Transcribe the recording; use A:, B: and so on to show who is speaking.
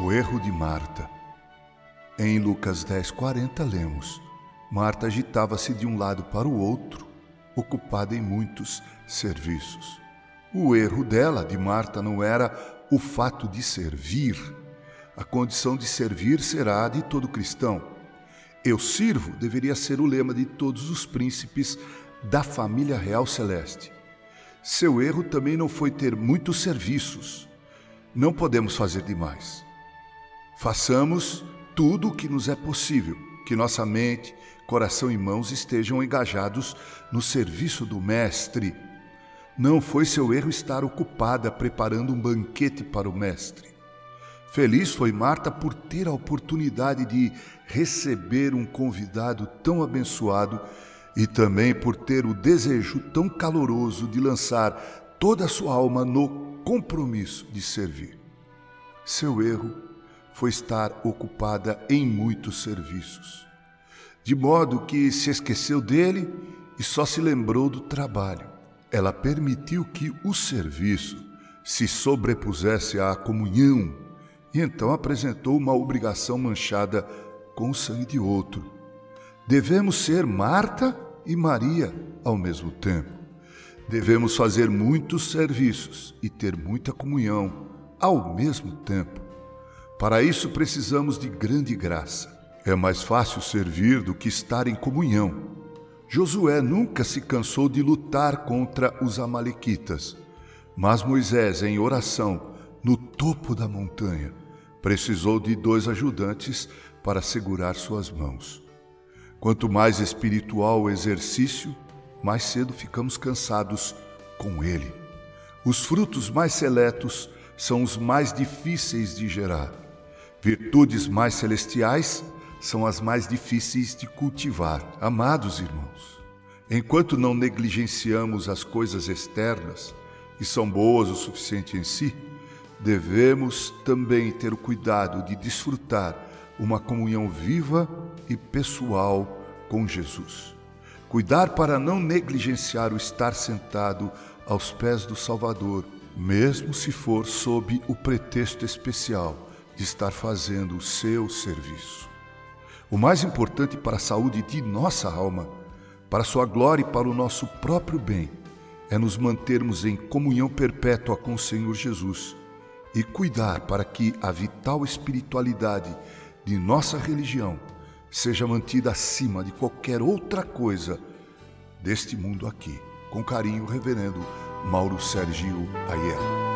A: O erro de Marta. Em Lucas 10:40 lemos: Marta agitava-se de um lado para o outro, ocupada em muitos serviços. O erro dela, de Marta, não era o fato de servir. A condição de servir será a de todo cristão. Eu sirvo deveria ser o lema de todos os príncipes da família real celeste. Seu erro também não foi ter muitos serviços. Não podemos fazer demais. Façamos tudo o que nos é possível, que nossa mente, coração e mãos estejam engajados no serviço do Mestre. Não foi seu erro estar ocupada preparando um banquete para o Mestre. Feliz foi Marta por ter a oportunidade de receber um convidado tão abençoado e também por ter o desejo tão caloroso de lançar toda a sua alma no compromisso de servir. Seu erro foi estar ocupada em muitos serviços, de modo que se esqueceu dele e só se lembrou do trabalho. Ela permitiu que o serviço se sobrepusesse à comunhão e então apresentou uma obrigação manchada com o sangue de outro. Devemos ser Marta e Maria ao mesmo tempo. Devemos fazer muitos serviços e ter muita comunhão ao mesmo tempo. Para isso precisamos de grande graça. É mais fácil servir do que estar em comunhão. Josué nunca se cansou de lutar contra os Amalequitas, mas Moisés, em oração, no topo da montanha, precisou de dois ajudantes para segurar suas mãos. Quanto mais espiritual o exercício, mais cedo ficamos cansados com ele. Os frutos mais seletos são os mais difíceis de gerar. Virtudes mais celestiais são as mais difíceis de cultivar. Amados irmãos, enquanto não negligenciamos as coisas externas, que são boas o suficiente em si, devemos também ter o cuidado de desfrutar uma comunhão viva e pessoal com Jesus. Cuidar para não negligenciar o estar sentado aos pés do Salvador, mesmo se for sob o pretexto especial de estar fazendo o seu serviço. O mais importante para a saúde de nossa alma, para a sua glória e para o nosso próprio bem, é nos mantermos em comunhão perpétua com o Senhor Jesus e cuidar para que a vital espiritualidade de nossa religião seja mantida acima de qualquer outra coisa deste mundo aqui. Com carinho, Reverendo Mauro Sergio Aiello.